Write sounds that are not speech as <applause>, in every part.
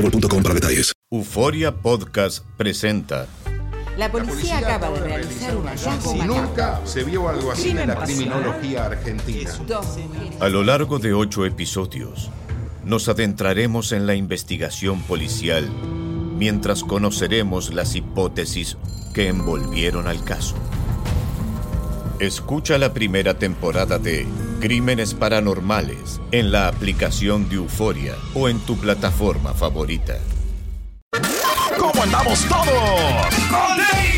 boostmobile.com para detalles. Euforia Podcast presenta. La policía acaba de realizar un hallazgo Si nunca se vio algo así en la criminología argentina. A lo largo de ocho episodios, nos adentraremos en la investigación policial mientras conoceremos las hipótesis que envolvieron al caso. Escucha la primera temporada de Crímenes Paranormales en la aplicación de Euforia o en tu plataforma favorita. ¿Cómo andamos todos?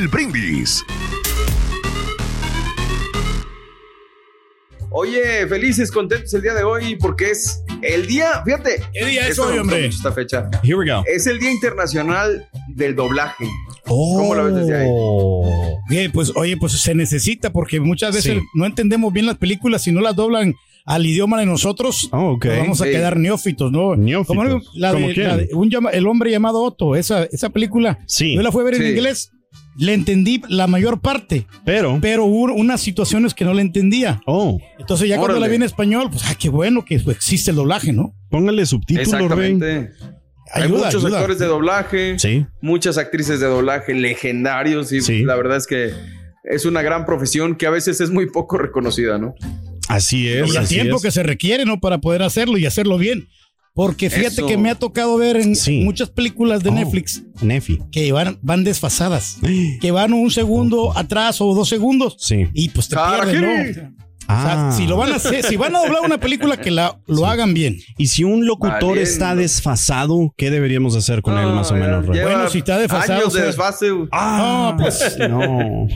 Brindis. Oye, felices, contentos el día de hoy porque es el día, fíjate. ¿Qué día es hoy, hombre? Esta fecha. Here we go. Es el Día Internacional del Doblaje. ¿Cómo lo ves desde ahí? Bien, pues oye, pues se necesita porque muchas veces Sí. no entendemos bien las películas si no las doblan al idioma de nosotros. Oh, ok. pues vamos a Sí. quedar neófitos, ¿no? Neófitos. Como la de, ¿Cómo quién? la de un llama- el hombre llamado Otto, esa, esa película. Sí. Yo la fui a ver en inglés, le entendí la mayor parte, Pero, pero hubo unas situaciones que no le entendía. oh, Entonces ya cuando la vi en español, pues ah, qué bueno que existe el doblaje, ¿no? póngale subtítulos, Rey. Exactamente. Hay Ayuda, muchos ayuda. actores de doblaje, Sí. muchas actrices de doblaje legendarios y Sí. la verdad es que es una gran profesión que a veces es muy poco reconocida, ¿no? Así es. Y el así tiempo es. que se requiere, ¿no? Para poder hacerlo y hacerlo bien. Porque fíjate Eso. que me ha tocado ver en Sí. muchas películas de Oh. Netflix Nefi. que van, van desfasadas, <gasps> que van un segundo atrás o dos segundos Sí. y pues te pierdes, ¿no? O sea, Ah. si lo van a hacer, si van a doblar una película que la, lo hagan bien. Y si un locutor Valiendo. está desfasado, ¿qué deberíamos hacer con él más o Ah, menos, Bueno, si está desfasado, Años de desfase. Ah, pues. <laughs> no.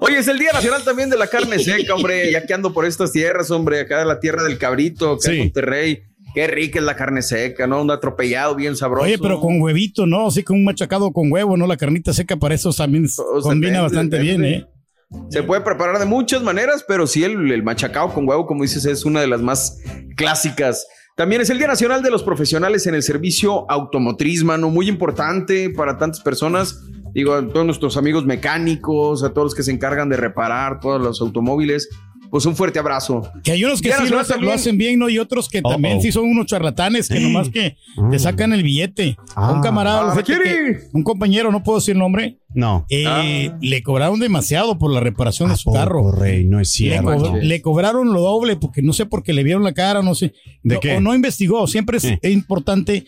Oye, es el Día Nacional también de la Carne Seca, hombre. Ya que ando por estas tierras, hombre, acá de la tierra del cabrito, acá Sí. en Monterrey. Qué rica es la carne seca, ¿no? Un atropellado bien sabroso. Oye, pero con huevito, ¿no? Así con un machacado con huevo, ¿no? La carnita seca para eso también sea, combina bastante bien, ¿eh? Se puede preparar de muchas maneras, pero sí el, el machacado con huevo, como dices, es una de las más clásicas. También es el Día Nacional de los Profesionales en el Servicio Automotriz, mano. Muy importante para tantas personas. Digo, a todos nuestros amigos mecánicos, a todos los que se encargan de reparar todos los automóviles. Pues un fuerte abrazo. Que hay unos que sí lo hacen, también. lo hacen bien, ¿no? Y otros que también sí son unos charlatanes que nomás que te sacan el billete. A un Ah. camarada, Ah, que- un compañero, no puedo decir nombre, No. eh, Ah. le cobraron demasiado por la reparación de ¿A su poco, carro. Rey? No es Le, cierto. co- le cobraron lo doble porque no sé por qué le vieron la cara, no sé. ¿De No- qué? O no investigó. Siempre es Eh. importante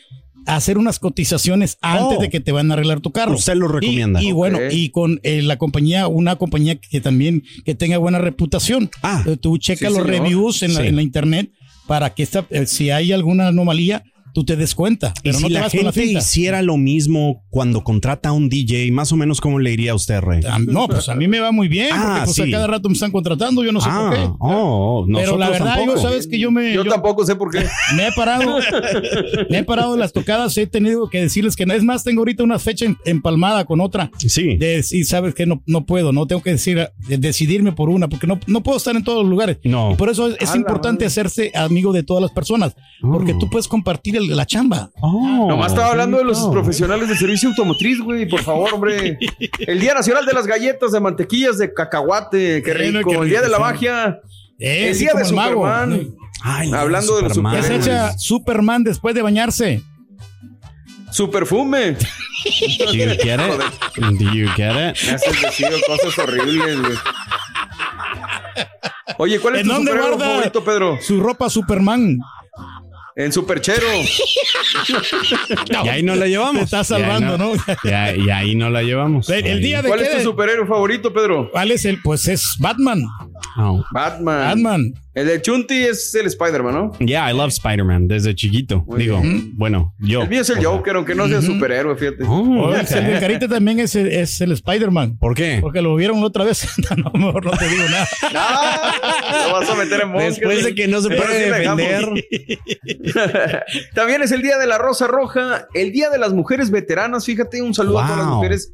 hacer unas cotizaciones antes Oh. de que te van a arreglar tu carro. Usted lo Y- recomienda. Y, bueno, y con eh, la compañía, una compañía que también que tenga buena reputación. Ah. Eh, tú checa Sí, los señor. reviews en la, Sí. en la internet para que esta, eh, si hay alguna anomalía, tú te des cuenta. Y si no te la vas con la gente finta. hiciera lo mismo cuando contrata a un DJ, más o menos cómo le iría a usted, Rey? Ah, No, pues a mí me va muy bien, Ah, porque pues sí. a cada rato me están contratando, yo no sé por qué. Ah, oh, Pero la verdad, tampoco. yo sabes que yo me, Yo, yo tampoco sé por qué. me he parado, <laughs> me he parado en las tocadas, he tenido que decirles que. Es más, tengo ahorita una fecha em- empalmada con otra. Sí. De decir, sabes que no, no puedo, no tengo que decir, de decidirme por una, porque no, no puedo estar en todos los lugares. No. Y por eso es, importante madre. hacerse amigo de todas las personas, porque Oh. tú puedes compartir el- la chamba. Oh, Nomás estaba hablando de los no. profesionales del servicio automotriz, güey. Por <laughs> favor, hombre. El Día Nacional de las Galletas de Mantequillas de Cacahuate. Qué Bueno, rico. El Día de la. Magia. Eh, El sí, Día de mago. Superman. Ay, Hablando de los Superman. ¿Qué se echa Superman después de bañarse? Su perfume. Do you get it? Do you get it? Me haces decir cosas horribles, güey. Oye, ¿cuál es ¿En tu dónde guarda favorito, Pedro? su ropa Superman? En Superchero. <laughs> Y ahí no la llevamos. Te está Y salvando, ¿no? Y ahí, y ahí no la llevamos. El, el Ahí. día de ¿Cuál qué es tu de- superhéroe favorito, Pedro? ¿Cuál es el? Pues es Batman. Oh. Batman. Batman. El de Chunti es el Spider-Man, ¿no? Yeah, I love Spider-Man desde chiquito. Muy Digo, bien. bueno, yo. El mío es el o sea. Joker, aunque no sea superhéroe, fíjate. Oh, Oh, de Carita también es, el- es el Spider-Man. ¿Por qué? Porque lo vieron otra vez. <laughs> no, mejor no te digo nada. <laughs> Ah, lo vas a meter en moscas. Después de que no se puede defender. <laughs> También es el Día de la Rosa Roja, el Día de las Mujeres Veteranas. Fíjate, un saludo a todas las mujeres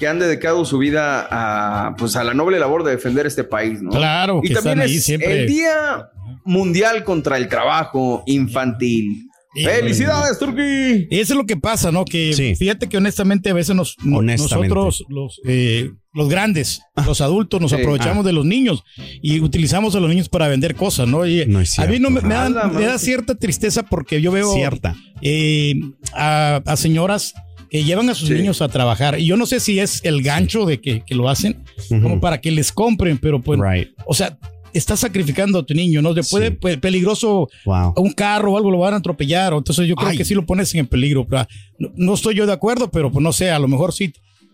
que han dedicado su vida a, pues, a la noble labor de defender este país, ¿no? Claro, Y que también están ahí es siempre. el Día Mundial contra el Trabajo Infantil. Y- ¡Felicidades, Turki! Y eso es lo que pasa, ¿no? Que Sí. fíjate que honestamente a veces nos, no- Honestamente. nosotros, los, eh, los grandes, los adultos, nos Sí. aprovechamos Ah. de los niños y utilizamos a los niños para vender cosas, ¿no? Y No es a mí no me, me da, me cierta tristeza porque yo veo Cierta. eh, a, a señoras que llevan a sus Sí. niños a trabajar. Y yo no sé si es el gancho de que, que lo hacen, Ujú. como para que les compren, pero pues, Right. o sea, estás sacrificando a tu niño, ¿no? Después Sí. de pues, peligroso Wow. un carro o algo lo van a atropellar. Entonces yo creo Ay. que sí lo pones en peligro. pero, No, no estoy yo de acuerdo, pero pues no sé, a lo mejor sí.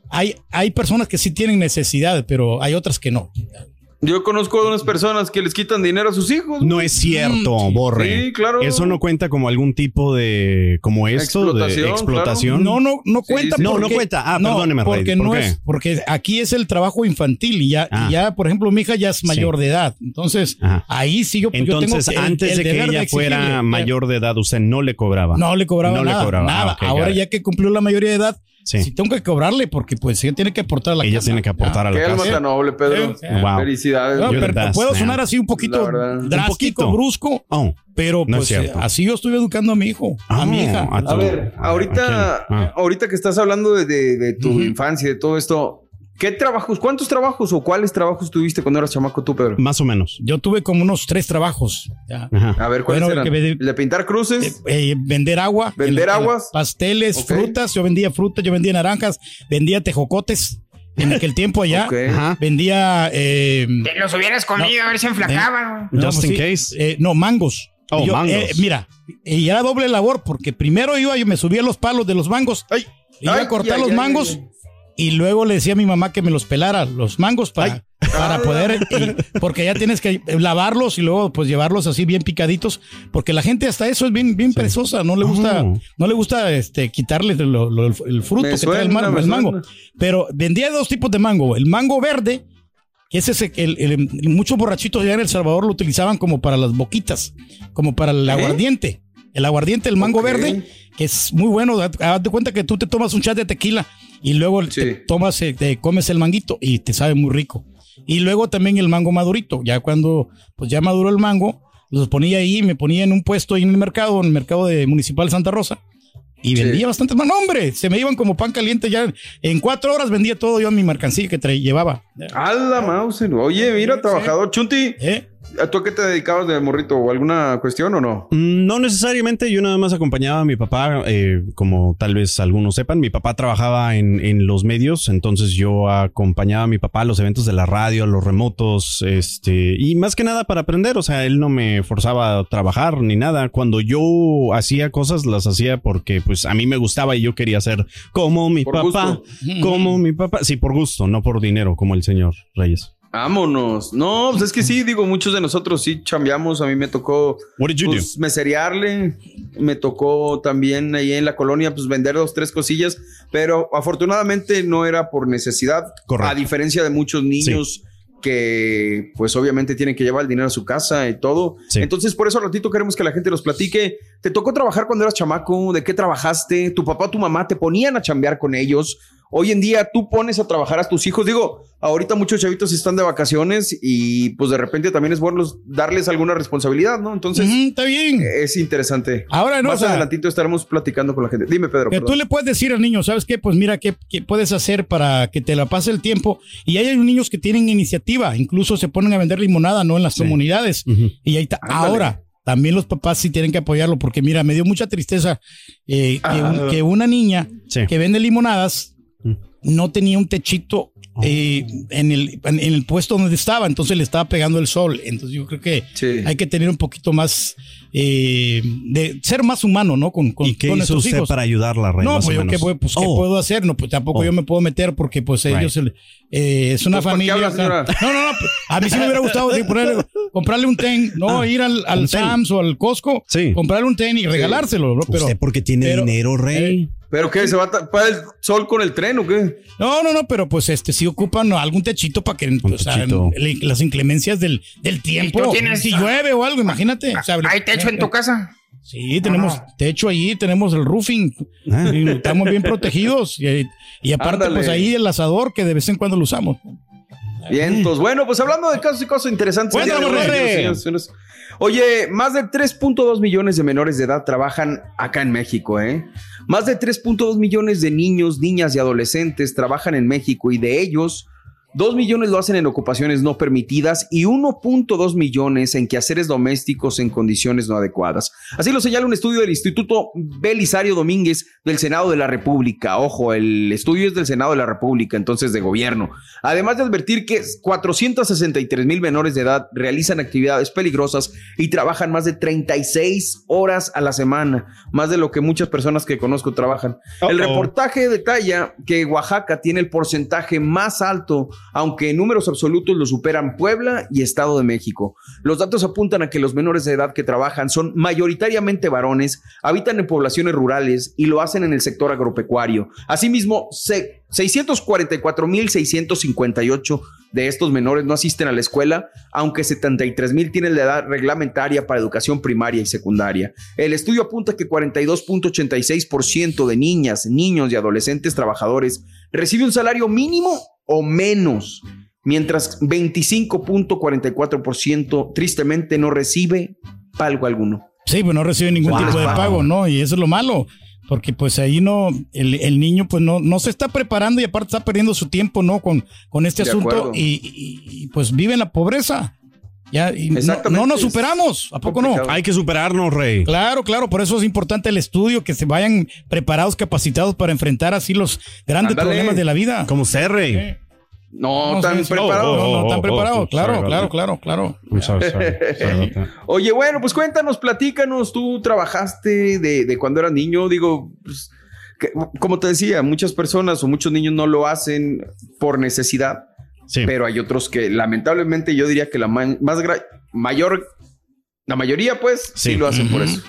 Hay, hay personas que sí tienen necesidad, pero hay otras que no. Yo conozco a unas personas que les quitan dinero a sus hijos. No es cierto, Mm, Borre. sí, claro. Eso no cuenta como algún tipo de. como esto, Explotación, de explotación. No, no, no cuenta. sí. No, no porque- cuenta. Ah, perdóneme, Rey. Porque ¿Por no qué? es, porque aquí es el trabajo infantil y ya, Ah. y ya, por ejemplo, mi hija ya es mayor de edad. Entonces, Ajá. ahí sí yo, yo tengo Entonces, que- el- antes el de que ella fuera mayor de edad, usted no le cobraba. No le cobraba No le nada. cobraba. nada. Ah, got Ahora ya que cumplió la mayoría de edad, Sí. sí tengo que cobrarle porque pues ella tiene que aportar a la Ella casa. tiene que aportar a Qué la alma casa. tan noble, Pedro. Sí. Wow. Felicidades. No, pero puedo man. sonar así un poquito drástico, Un poquito. brusco, Oh. pero No pues así yo estoy educando a mi hijo, a mi hija. a tu- A ver, ahorita. Ah. ahorita que estás hablando de, de- de tu infancia y de todo esto, ¿qué trabajos, cuántos trabajos o cuáles trabajos tuviste cuando eras chamaco tú, Pedro? Más o menos. Yo tuve como unos tres trabajos. ya. Ajá. A ver, ¿cuáles Bueno, eran? que me- ¿El de pintar cruces? Eh, eh, vender agua. ¿Vender aguas? Pasteles, frutas. Yo vendía frutas, yo vendía naranjas, vendía tejocotes en aquel tiempo allá. Vendía. eh, Te los hubieras comido a ver si enflacaban. no, Just pues in sí, case. eh, no, mangos. Oh, yo, mangos. eh, mira, y era doble labor porque primero iba, yo me subía a los palos de los mangos. iba Ay, a cortar ay, los ay, mangos. Y luego le decía a mi mamá que me los pelara, los mangos, para, para poder, y- porque ya tienes que lavarlos y luego pues llevarlos así bien picaditos, porque la gente hasta eso es bien, bien perezosa, no le gusta, Oh. no le gusta este quitarle lo- lo- el fruto Me que trae el, suena, man- me el mango. Pero vendía dos tipos de mango, el mango verde, que ese es el, el- muchos borrachitos allá en El Salvador lo utilizaban como para las boquitas, como para el aguardiente. El aguardiente, el mango verde, que es muy bueno. Haz de cuenta que tú te tomas un chat de tequila y luego Sí. te tomas, eh, te comes el manguito y te sabe muy rico. Y luego también el mango madurito. Ya cuando pues ya maduró el mango, los ponía ahí, me ponía en un puesto ahí en el mercado, en el mercado de Municipal Santa Rosa. Y Sí. vendía bastantes más. No, hombre, se me iban como pan caliente ya. En cuatro horas vendía todo yo mi mercancía que traía, llevaba. A la mouse. Oye, mira, Sí. trabajador. Chunti, ¿Eh? ¿A tú a qué te dedicabas de morrito? ¿O alguna cuestión o no? Mm, No necesariamente, yo nada más acompañaba a mi papá, eh, como tal vez algunos sepan, mi papá trabajaba en, en los medios, entonces yo acompañaba a mi papá a los eventos de la radio, a los remotos, este, y más que nada para aprender, o sea, él no me forzaba a trabajar ni nada, cuando yo hacía cosas las hacía porque pues a mí me gustaba y yo quería ser como mi Por papá, gusto. como mi papá, sí, por gusto, no por dinero, como el señor Reyes. Vámonos. No, pues es que sí, digo, muchos de nosotros sí chambeamos. A mí me tocó pues, meserearle. Me tocó también ahí en la colonia, pues vender dos, tres cosillas. Pero afortunadamente no era por necesidad. Correcto. A diferencia de muchos niños que, pues obviamente tienen que llevar el dinero a su casa y todo. Sí. Entonces, por eso al ratito queremos que la gente nos platique. ¿Te tocó trabajar cuando eras chamaco? ¿De qué trabajaste? ¿Tu papá o tu mamá te ponían a chambear con ellos? Hoy en día tú pones a trabajar a tus hijos. Digo, ahorita muchos chavitos están de vacaciones y pues de repente también es bueno darles alguna responsabilidad, ¿no? Entonces está bien. es interesante. Ahora no, Más o sea, adelantito estaremos platicando con la gente. Dime, Pedro. Que perdón. tú le puedes decir al niño, ¿sabes qué? Pues mira, ¿qué, qué puedes hacer para que te la pase el tiempo? Y hay niños que tienen iniciativa, incluso se ponen a vender limonada, ¿no? En las comunidades. Y ahí está. Ándale. Ahora, también los papás sí tienen que apoyarlo, porque mira, me dio mucha tristeza eh, que, Ah. un- que una niña Sí. que vende limonadas. No tenía un techito eh, en, el, en el puesto donde estaba, entonces le estaba pegando el sol. Entonces yo creo que Sí. hay que tener un poquito más eh, de ser más humano, ¿no? Con, con, ¿Y qué con hizo nuestros usted hijos. para ayudarla, Rey? No, pues yo qué, puedo- pues, ¿qué Oh. puedo hacer, no, pues tampoco Oh. yo me puedo meter porque pues ellos Right. Eh, es una ¿para qué familia. habla, no, no, no, pues, a mí sí me hubiera gustado sí, ponerle- comprarle un ten, no Ah, ir al, al ten. Sam's o al Costco, Sí. comprarle un ten y regalárselo. Pero, Usted porque tiene pero- dinero, Rey. ¿Pero qué? ¿Se va a tapar el sol con el tren o qué? no, no, no, pero pues este sí ocupan algún techito para que pues, le- las inclemencias del, del tiempo. si llueve o algo, imagínate. o sea, ¿Hay techo en tu casa? Sí, tenemos techo allí, tenemos el roofing. Ah. y estamos bien protegidos. Y, y aparte, Ándale. pues ahí el asador que de vez en cuando lo usamos. Bien, entonces, bueno, pues hablando de casos y cosas interesantes. señores, señores. Oye, más de 3.2 millones de menores de edad trabajan acá en México, ¿eh? Más de 3.2 millones de niños, niñas y adolescentes trabajan en México y de ellos, 2 millones lo hacen en ocupaciones no permitidas y 1.2 millones en quehaceres domésticos en condiciones no adecuadas. Así lo señala un estudio del Instituto Belisario Domínguez del Senado de la República. Ojo, el estudio es del Senado de la República, entonces de gobierno. Además de advertir que 463 mil menores de edad realizan actividades peligrosas y trabajan más de 36 horas a la semana, más de lo que muchas personas que conozco trabajan. El reportaje detalla que Oaxaca tiene el porcentaje más alto, aunque en números absolutos lo superan Puebla y Estado de México. Los datos apuntan a que los menores de edad que trabajan son mayoritariamente varones, habitan en poblaciones rurales y lo hacen en el sector agropecuario. Asimismo, se- 644.658 de estos menores no asisten a la escuela, aunque 73.000 tienen la edad reglamentaria para educación primaria y secundaria. El estudio apunta que 42.86% de niñas, niños y adolescentes trabajadores recibe un salario mínimo o menos, mientras 25.44% tristemente no recibe pago alguno. Sí, pues no reciben ningún Wow. tipo de pago, ¿no? Y eso es lo malo. Porque pues ahí no, el, el niño pues no, no se está preparando y aparte está perdiendo su tiempo, ¿no? Con, con este De asunto acuerdo. y, y- y, pues vive en la pobreza. Ya, y no- Exactamente. no, nos superamos, ¿a poco no? Hay que superarnos, Rey. Claro, claro, por eso es importante el estudio, que se vayan preparados, capacitados para enfrentar así los grandes Ándale. problemas de la vida. Como usted, Rey. No, No, tan preparado. No, no, Oh, tan oh, preparado, oh, claro, sorry claro, claro, claro. <laughs> Oye, bueno, pues cuéntanos, platícanos, tú trabajaste de, de cuando eras niño, digo, pues, que- como te decía, muchas personas o muchos niños no lo hacen por necesidad, Sí. pero hay otros que lamentablemente yo diría que la más mayor, la mayoría pues sí, Sí. lo hacen por eso.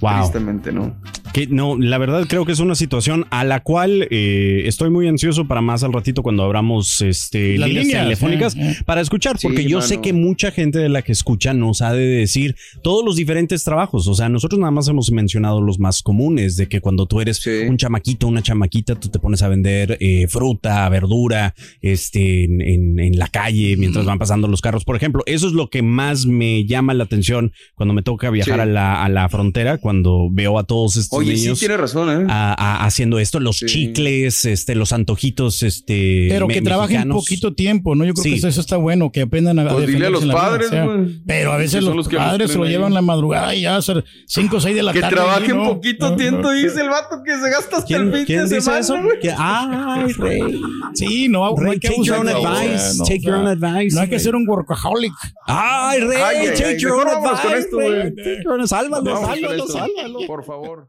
Wow. Tristemente, ¿no? Que no, la verdad creo que es una situación a la cual eh, estoy muy ansioso para más al ratito cuando abramos este, Las líneas, líneas, telefónicas eh, eh. para escuchar, Sí, porque yo mano. sé que mucha gente de la que escucha nos ha de decir todos los diferentes trabajos. O sea, nosotros nada más hemos mencionado los más comunes, de que cuando tú eres Sí. un chamaquito, una chamaquita, tú te pones a vender eh, fruta, verdura, este, en, en- en la calle mientras van pasando los carros. Por ejemplo, eso es lo que más me llama la atención cuando me toca viajar Sí. a, la, a la frontera, cuando veo a todos estos Oye, sí tienes razón, ¿eh? a- a- haciendo esto, los Sí. chicles, este, los antojitos, este, Pero que me- trabajen mexicanos. poquito tiempo, ¿no? Yo creo Sí. que eso, eso está bueno, que aprendan a, a Pues dile a los vida, padres, o sea, güey. Pero a veces Que los, que padres se lo ahí. llevan la madrugada y ya a ser 5 o 6 de la que tarde. trabajen ¿no? poquito No, tiempo, no. dice el vato que se gasta hasta ¿Quién, el fin quién de dice semana, eso? Que- ay, <laughs> Rey. Sí, no, no Rey, hay que take your own advice, take your own advice, No hay que ser un workaholic. Ay, Rey, take your own advice. Take your own- Sálvalo, sálvalo, sálvalo. Por favor.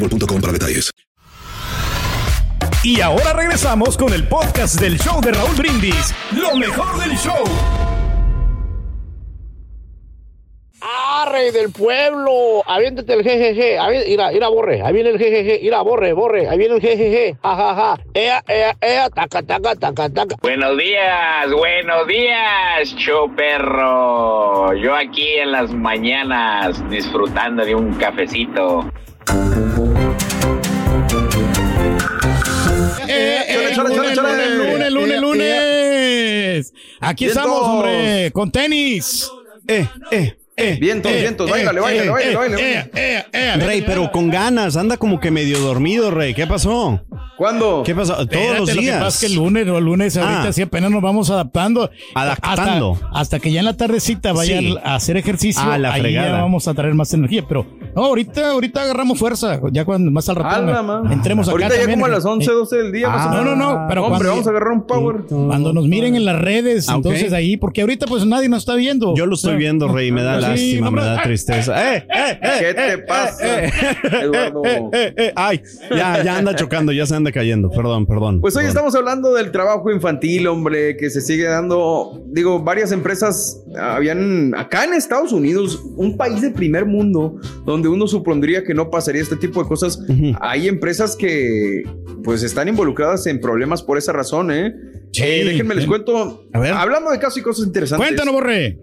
boostmobile.com para detalles. Y ahora regresamos con el podcast del show de Raúl Brindis. Lo mejor del show. ¡Ah, rey del pueblo! Aviéntate el jejeje. Avi- Mira, mira, borre. Ahí viene el jejeje. Mira, borre, borre. Ahí viene el jejeje. Jajaja. Ea, ea, ea. Taca, taca, taca, taca. Buenos días, buenos días, show perro. Yo aquí en las mañanas disfrutando de un cafecito. Eh, lunes, lunes, lunes, lunes. Aquí estamos, hombre, con tenis. Eh, eh, eh. Vientos, vientos, báilale, báilale, báilale, báilale. eh, eh, Rey, pero con ganas, anda como que medio dormido, Rey. ¿Qué pasó? ¿Cuándo? ¿Qué pasó? Todos Espérate, los Lo que días. pasa es que el lunes, o el lunes ahorita Ah. sí apenas nos vamos adaptando. Adaptando. Hasta, hasta que ya en la tardecita vayan Sí. a hacer ejercicio, Ah, la ahí fregada. ya vamos a traer más energía. Pero no, ahorita, ahorita agarramos fuerza. Ya cuando más al man. entremos acá Ahorita ya también. como a las 11, 12 del día. Ah, no, no, no, pero Hombre, cuando- vamos a agarrar un power. Cuando nos miren en las redes, Ah, entonces ahí, porque ahorita pues nadie nos está viendo. Yo lo estoy Ah, viendo, Rey, me da <laughs> sí, lástima, me da tristeza. <laughs> ¡Eh, eh, eh! ¿Qué eh, te eh, pasa, eh, Eduardo? eh, eh, eh, Ay, ya, ya anda chocando, ya se anda cayendo. Perdón, perdón. Pues hoy perdón. estamos hablando del trabajo infantil, hombre, que se sigue dando. Digo, varias empresas habían acá en Estados Unidos, un país de primer mundo, donde uno supondría que no pasaría este tipo de cosas. Hay empresas que, pues, están involucradas en problemas por esa razón, ¿eh? Sí, Eh, déjenme les cuento. A ver. Hablando de casos y cosas interesantes. Cuéntanos, Borre.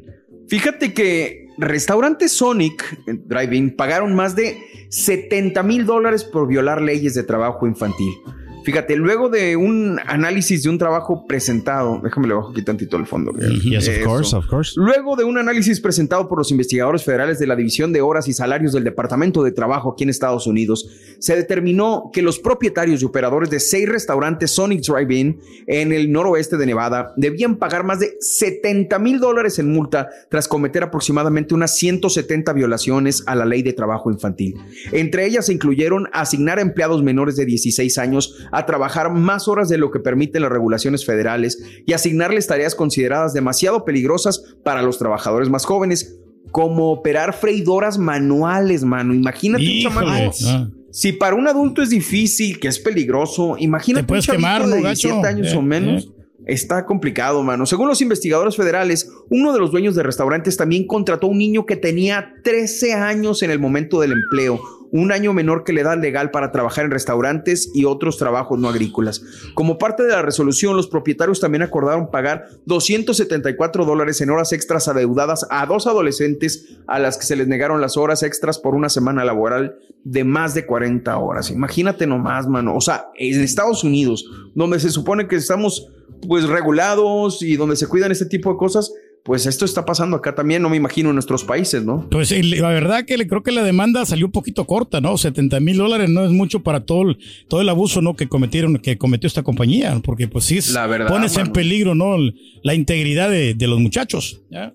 Fíjate que restaurante Sonic en Drive-In pagaron más de 70 mil dólares por violar leyes de trabajo infantil. Fíjate, luego de un análisis de un trabajo presentado, déjame le bajo aquí tantito el fondo. Yes, of course, of course. Luego de un análisis presentado por los investigadores federales de la División de Horas y Salarios del Departamento de Trabajo aquí en Estados Unidos, se determinó que los propietarios y operadores de seis restaurantes Sonic Drive-In en el noroeste de Nevada debían pagar más de 70 mil dólares en multa tras cometer aproximadamente unas 170 violaciones a la ley de trabajo infantil. Entre ellas se incluyeron asignar a empleados menores de 16 años a trabajar más horas de lo que permiten las regulaciones federales y asignarles tareas consideradas demasiado peligrosas para los trabajadores más jóvenes, como operar freidoras manuales, mano. Imagínate un Híjole, chamaco. ah. Si para un adulto es difícil, que es peligroso, imagínate un chavito quemar, de ¿no, 17 gacho? años Eh, o menos. eh. Está complicado, mano. Según los investigadores federales, uno de los dueños de restaurantes también contrató a un niño que tenía 13 años en el momento del empleo, un año menor que la edad legal para trabajar en restaurantes y otros trabajos no agrícolas. Como parte de la resolución, los propietarios también acordaron pagar 274 dólares en horas extras adeudadas a dos adolescentes a las que se les negaron las horas extras por una semana laboral de más de 40 horas. Imagínate nomás, mano. O sea, en Estados Unidos, donde se supone que estamos pues regulados y donde se cuidan este tipo de cosas, pues esto está pasando acá también, no me imagino en nuestros países, ¿no? Pues la verdad que le creo que la demanda salió un poquito corta, ¿no? 70 mil dólares no es mucho para todo el, todo el abuso, ¿no? Que cometieron, que cometió esta compañía, porque pues sí, es- La verdad, pones en peligro, ¿no? La integridad de, de los muchachos. ¿ya?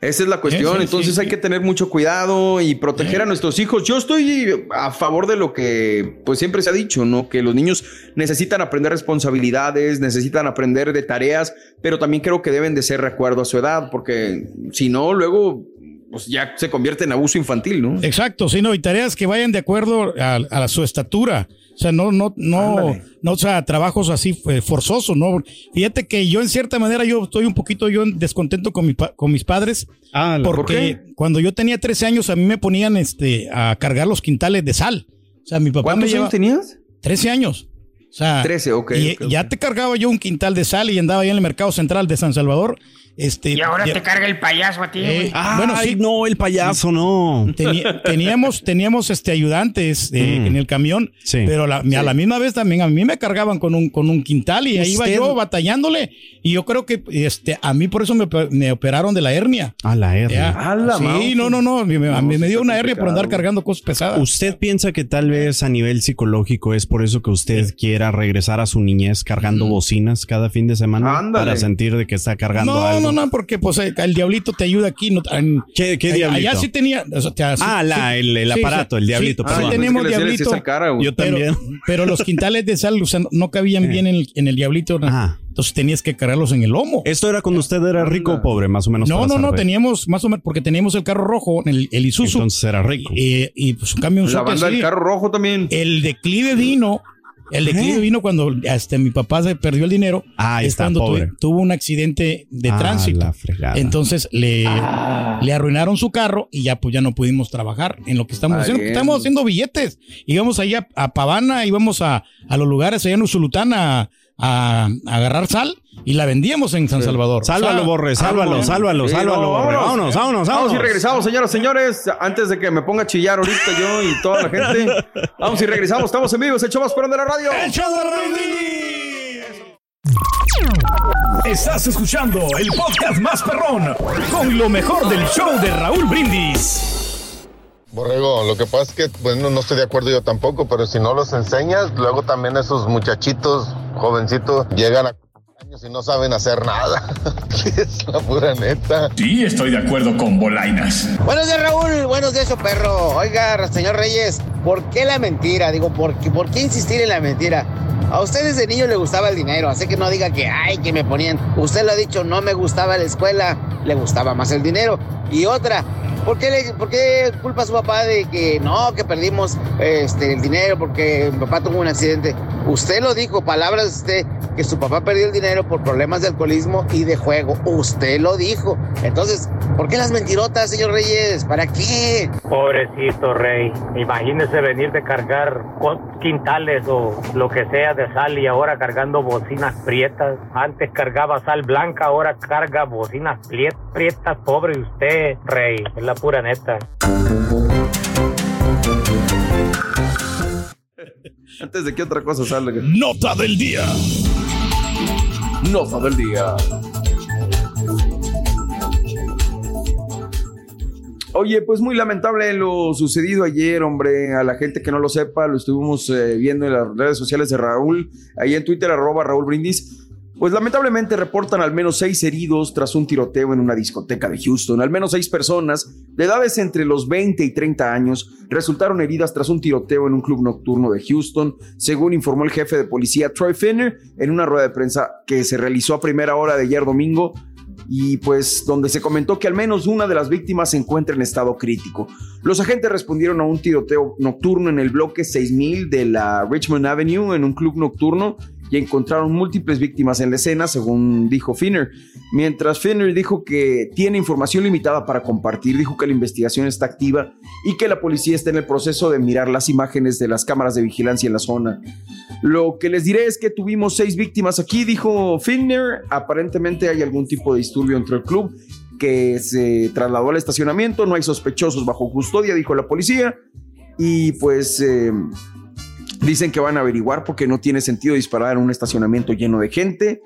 Esa es la cuestión, Sí, sí, entonces sí, hay que tener mucho cuidado y proteger a nuestros hijos. Yo estoy a favor de lo que pues siempre se ha dicho, ¿no? Que los niños necesitan aprender responsabilidades, necesitan aprender de tareas, pero también creo que deben de ser recuerdo a su edad, porque si no, luego pues ya se convierte en abuso infantil, ¿no? Exacto, sí, no, y tareas que vayan de acuerdo a, a su estatura. O sea, no, no, no, Ándale. no, o sea, trabajos así eh, forzosos, ¿no? Fíjate que yo en cierta manera yo estoy un poquito yo descontento con, mi con mis padres Ah, la- ¿Por porque cuando yo tenía 13 años a mí me ponían este a cargar los quintales de sal. O sea, mi papá me ¿Cuántos lleva años tenías? 13 años. O sea, 13, ok, Y ya te cargaba yo un quintal de sal y andaba allá en el mercado central de San Salvador Este, Y ahora ya- te carga el payaso a ti, Eh. Ah, bueno, sí. no, el payaso, no. Teníamos, teníamos este ayudantes eh, Mm. en el camión, Sí. pero la- a la misma vez también a mí me cargaban con un, con un quintal y ahí iba yo batallándole. Y yo creo que este, a mí por eso me, ope- me operaron de la hernia. A la R. Ya. A la sí, mouse. no, no, no. me- A mí me dio una hernia por andar cargando cosas pesadas. ¿Usted piensa que tal vez a nivel psicológico es por eso que usted quiera regresar a su niñez cargando bocinas cada fin de semana? Ándale. Para sentir de que está cargando No, algo. no, no, porque pues eh, el diablito te ayuda aquí. No, en- ¿Qué, diablito? Allá sí tenía. o sea, te- Ah, sí- la- el- aparato, sí, el diablito, Sí, Pensé tenemos que diablito. esa cara, güey. Yo pero, también. pero los quintales de sal o sea, no, no cabían bien en el, en el diablito. Ajá. Entonces tenías que cargarlos en el lomo. ¿Esto era cuando usted era rico o pobre, más o menos? No, no, no, teníamos más o menos, porque teníamos el carro rojo, el, el Isuzu. Entonces era rico. Eh, y pues un camión La banda del carro rojo también. El declive vino, el declive vino cuando este, mi papá se perdió el dinero. Ah, ahí es está, cuando pobre. tuve- tuvo un accidente de Ah, tránsito. la fregada. Entonces le, le arruinaron su carro y ya pues ya no pudimos trabajar en lo que estamos haciendo. Estamos haciendo billetes. Íbamos allá a Pavana, íbamos a, a los lugares allá en Usulután a, a- a agarrar sal y la vendíamos en San Salvador. Sálvalo, Borre, sálvalo, sálvalo, Sí, sálvalo, no, Borre. Vámonos, vámonos, Vamos vámonos. y regresamos, señoras, señores. Antes de que me ponga a chillar ahorita yo y toda la gente. <laughs> Vamos y regresamos. Estamos en vivo. Es el show más perrón de la radio. Estás escuchando el podcast más perrón con lo mejor del show de Raúl Brindis. Borrego, lo que pasa es que, bueno, no estoy de acuerdo yo tampoco, pero si no los enseñas, luego también esos muchachitos, jovencitos, llegan a años y no saben hacer nada. <laughs> es la pura neta. Sí, estoy de acuerdo con Bolainas. Buenos días, Raúl. Buenos días, perro. Oiga, señor Reyes, ¿por qué la mentira? Digo, ¿por qué, ¿por qué insistir en la mentira? A usted desde niño le gustaba el dinero, así que no diga que, ay, que me ponían. Usted lo ha dicho, no me gustaba la escuela, le gustaba más el dinero. Y otra, ¿por qué, le, por qué culpa a su papá de que no, que perdimos este, el dinero porque mi papá tuvo un accidente? Usted lo dijo, palabras de usted, que su papá perdió el dinero por problemas de alcoholismo y de juego. Usted lo dijo. Entonces, ¿por qué las mentirotas, señor Reyes? ¿Para qué? Pobrecito rey, imagínese venir de cargar quintales o lo que sea de sal y ahora cargando bocinas prietas. Antes cargaba sal blanca, ahora carga bocinas prietas. Pobre usted, rey, es la pura neta. Antes de que otra cosa salga. Nota del día. Nota del día. Oye, pues muy lamentable lo sucedido ayer, hombre. A la gente que no lo sepa, lo estuvimos eh, viendo en las redes sociales de Raúl, ahí en Twitter, arroba Raúl Brindis. Pues lamentablemente reportan al menos seis heridos tras un tiroteo en una discoteca de Houston. Al menos seis personas de edades entre los 20 y 30 años resultaron heridas tras un tiroteo en un club nocturno de Houston, según informó el jefe de policía Troy Finner en una rueda de prensa que se realizó a primera hora de ayer domingo y pues donde se comentó que al menos una de las víctimas se encuentra en estado crítico. Los agentes respondieron a un tiroteo nocturno en el bloque 6000 de la Richmond Avenue en un club nocturno y encontraron múltiples víctimas en la escena, según dijo Finner. Mientras Finner dijo que tiene información limitada para compartir, dijo que la investigación está activa y que la policía está en el proceso de mirar las imágenes de las cámaras de vigilancia en la zona. Lo que les diré es que tuvimos seis víctimas aquí, dijo Finner. Aparentemente hay algún tipo de disturbio entre el club que se trasladó al estacionamiento. No hay sospechosos bajo custodia, dijo la policía. Y pues eh, dicen que van a averiguar porque no tiene sentido disparar en un estacionamiento lleno de gente.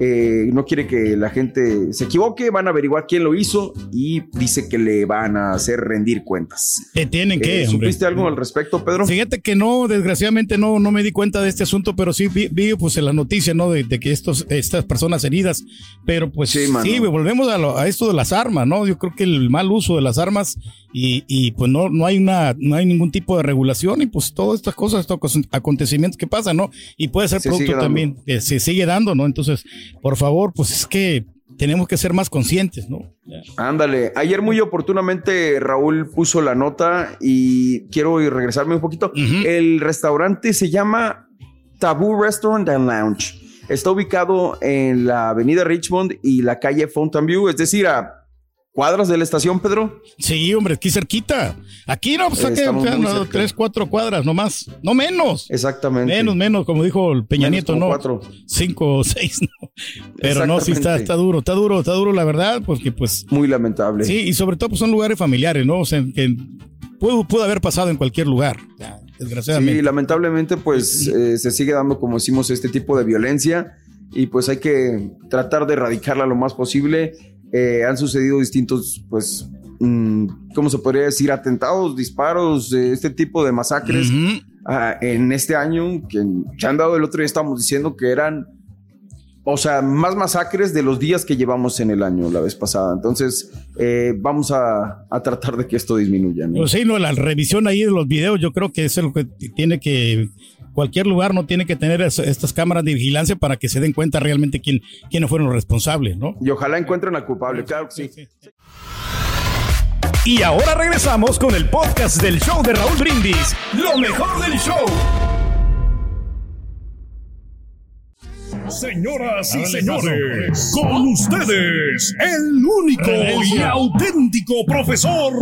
Eh, no quiere que la gente se equivoque, van a averiguar quién lo hizo y dice que le van a hacer rendir cuentas. Te tienen que, Eh, hombre. ¿Supiste algo al respecto, Pedro? Fíjate que no, desgraciadamente no, no me di cuenta de este asunto, pero sí vi, vi, pues en la noticia, ¿no? De, de que estos, estas personas heridas, pero pues sí, volvemos a, lo- a esto de las armas, ¿no? Yo creo que el mal uso de las armas y, y pues no, no hay una, no hay ningún tipo de regulación y pues todas estas cosas, estos acon- acontecimientos que pasan, ¿no? Y puede ser Se producto también, que se sigue dando, ¿no? Entonces, por favor, pues es que tenemos que ser más conscientes, ¿no? Ándale, ayer muy oportunamente Raúl puso la nota y quiero ir- regresarme un poquito. El restaurante se llama Taboo Restaurant and Lounge. Está ubicado en la avenida Richmond y la calle Fountain View, es decir, a cuadras de la estación, Pedro. Sí, hombre, aquí cerquita. Aquí no, pues Eh, aquí, no, tres, cuatro cuadras, no más, no menos. Exactamente. Menos, menos, como dijo el Peña Menos Nieto, como ¿no? cuatro. Cinco o seis, <laughs> ¿no? Pero no, sí está, está duro, está duro, está duro, la verdad, porque pues. Muy lamentable. Sí, y sobre todo pues son lugares familiares, ¿no? O sea, que pudo, pudo haber pasado en cualquier lugar, desgraciadamente. Sí, lamentablemente, pues eh, se sigue dando, como decimos, este tipo de violencia y pues hay que tratar de erradicarla lo más posible. Eh, han sucedido distintos, pues, mm, ¿cómo se podría decir? Atentados, disparos, eh, este tipo de masacres ah, en este año que se han dado el otro día, estábamos diciendo que eran, o sea, más masacres de los días que llevamos en el año la vez pasada. Entonces, eh, vamos a, a tratar de que esto disminuya. ¿no? Pues sí, no, la revisión ahí de los videos, yo creo que es lo que tiene que. Cualquier lugar no tiene que tener es- estas cámaras de vigilancia para que se den cuenta realmente quién, quiénes fueron los responsables, ¿no? Y ojalá encuentren al culpable, claro que sí. Y ahora regresamos con el podcast del show de Raúl Brindis. Lo mejor del show. Señoras y señores, con ustedes, el único y auténtico profesor.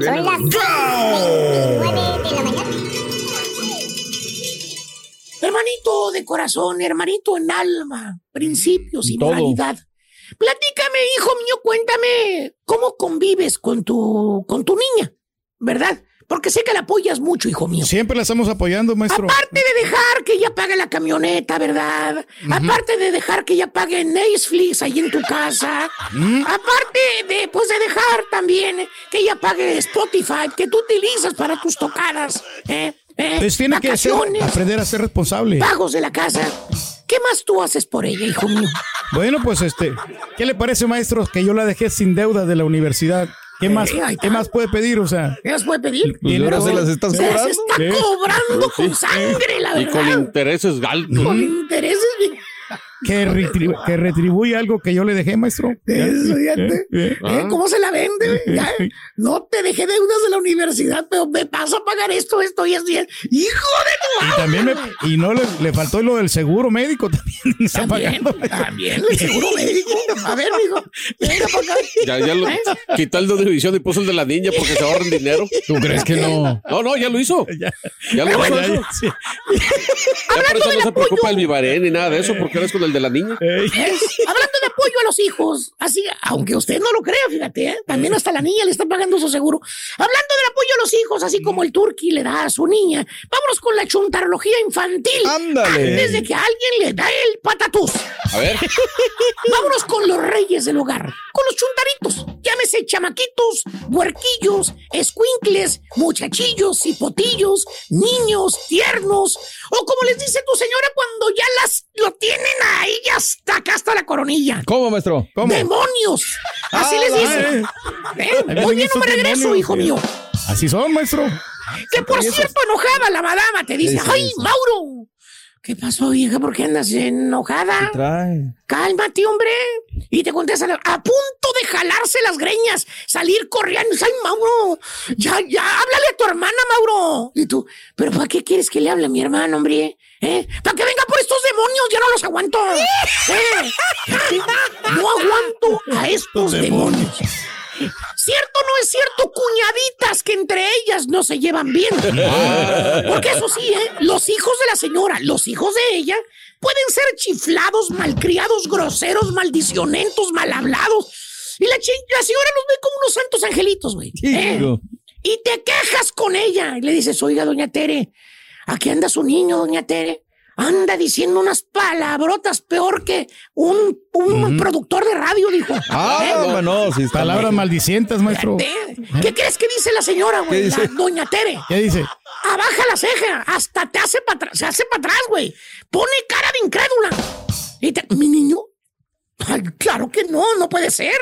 Son las Hermanito de corazón, hermanito en alma, principios y Todo. moralidad. Platícame, hijo mío, cuéntame cómo convives con tu, con tu niña, ¿verdad? Porque sé que la apoyas mucho, hijo mío. Siempre la estamos apoyando, maestro. Aparte de dejar que ella pague la camioneta, ¿verdad? Aparte de dejar que ella pague Netflix ahí en tu casa. Aparte de, pues, de dejar también que ella pague Spotify que tú utilizas para tus tocadas. ¿eh? ¿eh? Pues tiene que ser- aprender a ser responsable. pagos de la casa. ¿Qué más tú haces por ella, hijo mío? Bueno, pues este, ¿qué le parece, maestro, que yo la dejé sin deuda de la universidad? ¿Qué más, Eh, ¿qué más puede pedir? O sea, ¿Qué más puede pedir? Pues ahora se las estás Se cobrando. está ¿Qué? cobrando con sangre, la Y con verdad. intereses altos. Con intereses. Que, retribu- que retribuye algo que yo le dejé, maestro. <laughs> Eso, fíjate. <laughs> Eh, ¿Eh? ¿Cómo se la vende? <laughs> Ya, No te dejé deudas de la universidad, pero me paso a pagar esto, esto y esto. y esto. ¡Hijo de tu Y también me- y no le, le faltó lo del seguro médico también. Está También, pagando. también el seguro médico. A ver, mijo, venga para acá. Ya, ya lo ¿Eh? quitó el de división y puso el de la niña porque se ahorran dinero. ¿Tú crees que no? No, no, ya lo hizo. Ya, lo hizo. ya, eso. ya, sí. Ya por eso no se preocupa el Vivarén ni nada de eso, porque ahora es con el de la niña. ¿Eh? Hablando de apoyo a los hijos, así, aunque usted no lo crea, fíjate, ¿eh? también hasta la niña le está pagando su seguro. Hablando del apoyo a los hijos, así como el turqui le da a su niña, vámonos con la chuntarología infantil. Ándale. Antes de que alguien le da el patatús. A ver. Vámonos con los reyes del hogar, con los chuntaritos. Llámese chamaquitos, huerquillos, escuincles, muchachillos, hipotillos, niños, tiernos, o como les dice tu señora cuando ya las lo tienen ahí hasta acá hasta la coronilla. ¿Cómo, maestro? ¿Cómo? ¡Demonios! Así Ah, les dice. Ahí Muy vienen bien, no me regreso, hijo mío. Así son, maestro. Que por cierto, enojada la madama te dice, ¡ay. Mauro! ¿Qué pasó, vieja? ¿Por qué andas enojada? Trae. Cálmate, hombre. Y te contesta, a punto de jalarse las greñas, salir corriendo. ¡Ay, Mauro! Ya, ya, háblale a tu hermana, Mauro. Y tú, ¿pero para qué quieres que le hable a mi hermano, hombre? ¿Eh? ¿Para que venga por estos demonios? Ya no los aguanto. <laughs> ¿Eh? No aguanto a estos demonios. ¿Cierto o no es cierto, cuñaditas, que entre ellas no se llevan bien? <laughs> Porque eso sí, ¿eh? Los hijos de la señora, los hijos de ella, pueden ser chiflados, malcriados, groseros, maldicionentos, mal hablados. Y la, señora los ve como unos santos angelitos, güey. ¿eh? Y te quejas con ella. Y le dices, oiga, doña Tere, aquí anda su niño, doña Tere. Anda diciendo unas palabrotas peor que un, un productor de radio, dijo. <laughs> Ah, ¿Eh? bueno, sí está Palabras mal. maldicientas, maestro. ¿Eh? ¿Qué crees que dice la señora, ¿Qué güey? La doña Tere. ¿Qué dice? Abaja la ceja, hasta te hace para atrás, se hace para atrás, güey. Pone cara de incrédula. Y te- mi niño. Ay, claro que no, no puede ser.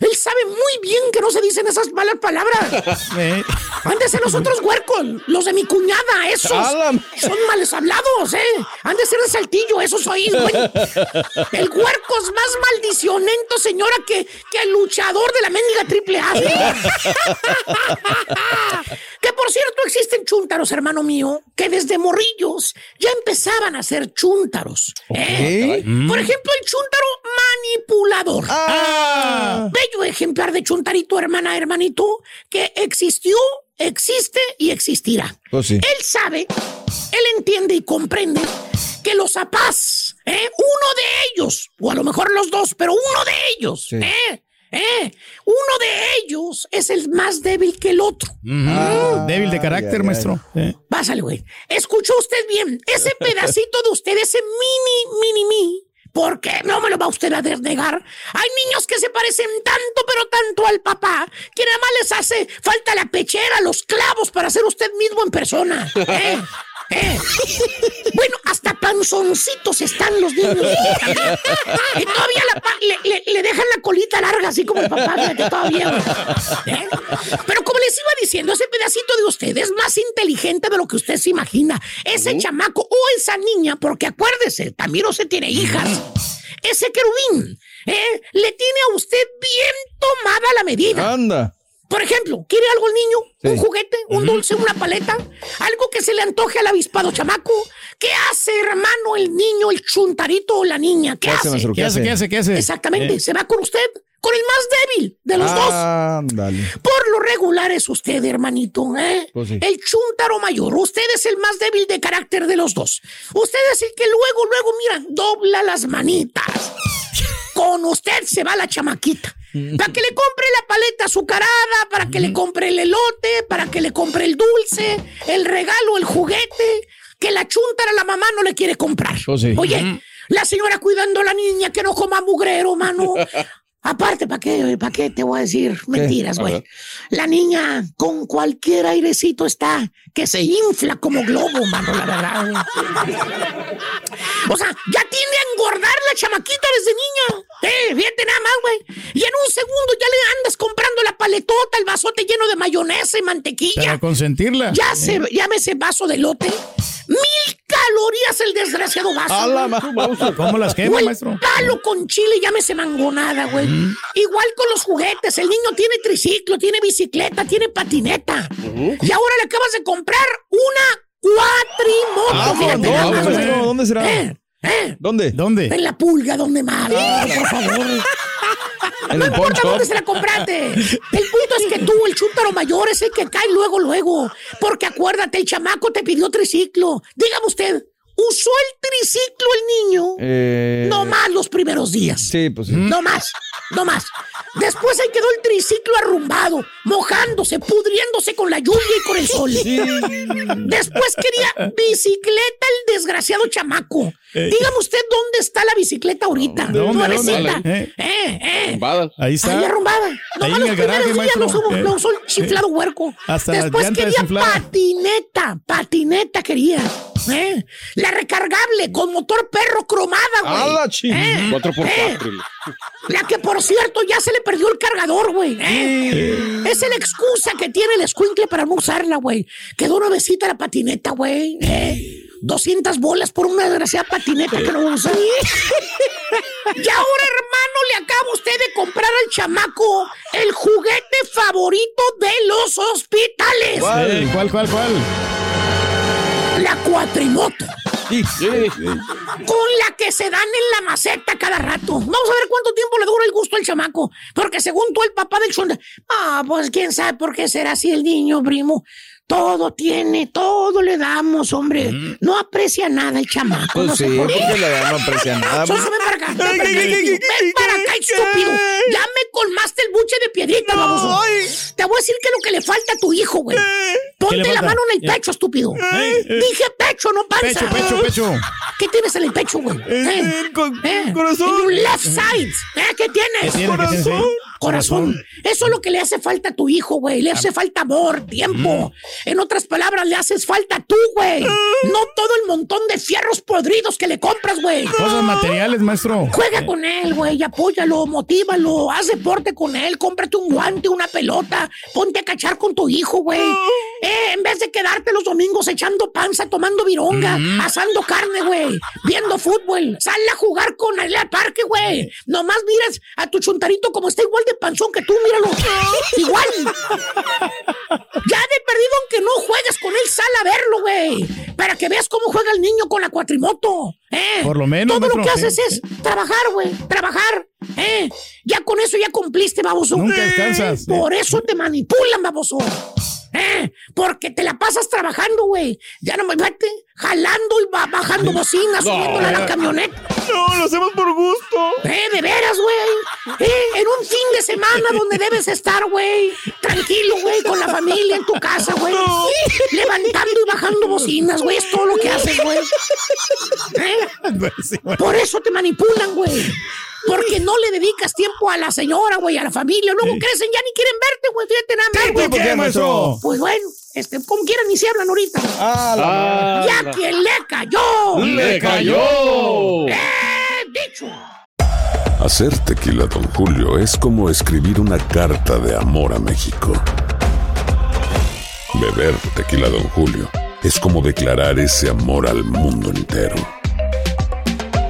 Él sabe muy bien que no se dicen esas malas palabras. <laughs> Eh, Han de ser los otros huercos, los de mi cuñada, esos son males hablados, ¿eh? Han de ser de saltillo, esos sois, güey. El huerco es más maldicionento, señora, que, que el luchador de la mendiga triple A. <laughs> por cierto, existen chúntaros, hermano mío, que desde morrillos ya empezaban a ser chúntaros. ¿eh? Mm. Por ejemplo, el chúntaro manipulador. Ah. Bello ejemplar de chuntarito, hermana, hermanito, que existió, existe y existirá. Pues sí. Él sabe, él entiende y comprende que los zapás, ¿eh? uno de ellos, o a lo mejor los dos, pero uno de ellos, ¿eh? ¿Eh? Uno de ellos es el más débil que el otro. Ah, débil de carácter, maestro. Eh. Pásale, güey. Escuchó usted bien. Ese <laughs> pedacito de usted, ese mini, mini, mini. Porque no me lo va usted a negar. Hay niños que se parecen tanto, pero tanto al papá, que nada más les hace falta la pechera, los clavos para ser usted mismo en persona. <laughs> ¿Eh? ¿Eh? Bueno, hasta panzoncitos están los niños. <laughs> Y todavía la le, le- le dejan la colita larga, así como el papá, fíjate, todavía. ¿Eh? Pero como les iba diciendo, ese pedacito de usted es más inteligente de lo que usted se imagina. Ese chamaco o esa niña, porque acuérdese, también usted tiene hijas. Ese querubín, ¿eh? le tiene a usted bien tomada la medida. Anda. Por ejemplo, ¿quiere algo el niño? Sí. ¿Un juguete? ¿Un dulce? ¿Una paleta? ¿Algo que se le antoje al avispado chamaco? ¿Qué hace, hermano, el niño, el chuntarito o la niña? ¿Qué, ¿Qué hace, maestro? ¿Qué ¿Qué hace? ¿Qué hace? ¿Qué hace? Exactamente. Eh. Se va con usted, con el más débil de los dos. Ándale. Por lo regular es usted, hermanito, ¿eh? Pues sí. El chuntaro mayor. Usted es el más débil de carácter de los dos. Usted es el que luego, luego, mira, dobla las manitas. Con usted se va la chamaquita. Para que le compre la paleta azucarada, para que le compre el elote, para que le compre el dulce, el regalo, el juguete, que la chuntara la mamá no le quiere comprar. Sí. Oye, Ujú. la señora cuidando a la niña que no coma mugrero, mano. <laughs> Aparte, ¿para qué, ¿para qué te voy a decir mentiras, güey? La niña con cualquier airecito está que se infla como globo, mano, la verdad, güey. O sea, ya tiende a engordar la chamaquita desde niña. Eh, fíjate nada más, güey. Y en un segundo ya le andas comprando la paletota, el vasote lleno de mayonesa y mantequilla. Para consentirla. Ya se, Eh. llámese vaso de lote. Mil calorías el desgraciado vaso. A la güey. ma- ¿Cómo las quema, maestro? Palo con chile, llámese mangonada, güey. Igual con los juguetes. El niño tiene triciclo, tiene bicicleta, tiene patineta. Y ahora le acabas de comprar una cuatrimoto. Ah, ¿dónde? ¿Dónde será? Eh, eh. ¿Dónde? ¿Dónde? En la pulga, donde más. por favor. En no el importa dónde se la compraste. El punto es que tú, el chúntaro mayor, es el que cae luego, luego. Porque acuérdate, el chamaco te pidió triciclo. Dígame usted, ¿usó el triciclo el niño? Eh, No más los primeros días. Sí, pues sí. No más, no más. Después ahí quedó el triciclo arrumbado, mojándose, pudriéndose con la lluvia y con el sol. Después quería bicicleta el desgraciado chamaco. Eh. Dígame usted dónde está la bicicleta ahorita. ¿Dónde, Nuevecita. dónde? Eh. Eh, eh. Ahí está. Ahí arrumbada. Ahí Nomás en los el primeros garaje, días maestro. lo usó, Eh. usó el chiflado huerco. Hasta Después quería desinflada. patineta, patineta quería. ¿eh? La recargable con motor perro cromada, güey. ¡A la chi- ¿Eh? Cuatro por ¿Eh? cuatro. La que, por cierto, ya se le perdió el cargador, güey. ¿eh? Esa es la excusa que tiene el escuincle para no usarla, güey. Quedó nuevecita la patineta, güey. ¿Eh? 200 bolas por una desgraciada patineta que no usa. <laughs> y ahora, hermano, le acaba usted de comprar al chamaco el juguete favorito de los hospitales. Eh, ¿Cuál, cuál, cuál? La cuatrimoto. Con la que se dan en la maceta cada rato. Vamos a ver cuánto tiempo le dura el gusto al chamaco. Porque según tú, el papá del chonda. Ah, pues quién sabe por qué será así el niño, primo. Todo tiene, todo le damos, hombre. No aprecia nada el chamaco. Pues no sé sí, por qué. no aprecia <laughs> nada. Soso, ven para acá. Ven para acá, <laughs> estúpido. Ven para acá, estúpido. Ya me colmaste el buche de piedrita, baboso. Te voy a decir que es lo que le falta a tu hijo, güey. Ponte le la mano en el pecho, estúpido. Eh, eh. Dije pecho, no panza. Pecho, pecho, pecho. ¿Qué tienes en el pecho, güey? ¿Eh? ¿Eh? corazón. En tu left side. ¿Eh? ¿Qué tienes? ¿Qué tiene? ¿Qué tiene? Corazón. Eso es lo que le hace falta a tu hijo, güey. Le hace falta amor, tiempo. En otras palabras, le haces falta tú, güey. No todo el montón de fierros podridos que le compras, güey. Cosas materiales, maestro. Juega con él, güey, apóyalo, motívalo, haz deporte con él, cómprate un guante, una pelota, ponte a cachar con tu hijo, güey. Eh, en vez de quedarte los domingos echando panza, tomando vironga, asando carne, güey, viendo fútbol, sal a jugar con él al parque, güey. Nomás miras a tu chuntarito como está igual de panzón que tú, míralo. igual. Ya de perdido, aunque no juegues con él, sal güey. Para que veas cómo juega el niño con la cuatrimoto. ¿eh? Por lo menos, Todo lo que haces es trabajar, güey. Trabajar. ¿eh? Ya con eso ya cumpliste, baboso. Nunca descansas. Por eso te manipulan, baboso. ¿Eh? Porque te la pasas trabajando, güey. Ya no me vete jalando y ba- bajando bocinas, No. subiéndola a la camioneta. No, lo hacemos por gusto. Eh, de veras, güey. Eh, en un fin de semana donde debes estar, güey. Tranquilo, güey, con la familia en tu casa, güey. Levantando y bajando bocinas, güey. Es todo lo que haces, güey. ¿Eh? <laughs> Por eso te manipulan, güey. Porque no le dedicas tiempo a la señora, güey, a la familia. Luego crecen, ya ni quieren verte, güey. Fíjate nada más. ¿Por güey. qué, maestro? Pues bueno, este, como quieran ni se hablan ahorita. Ah, ya la- que le cayó. ¡Le cayó! Eh, dicho. Hacer tequila, Don Julio, es como escribir una carta de amor a México. Beber tequila, Don Julio, es como declarar ese amor al mundo entero.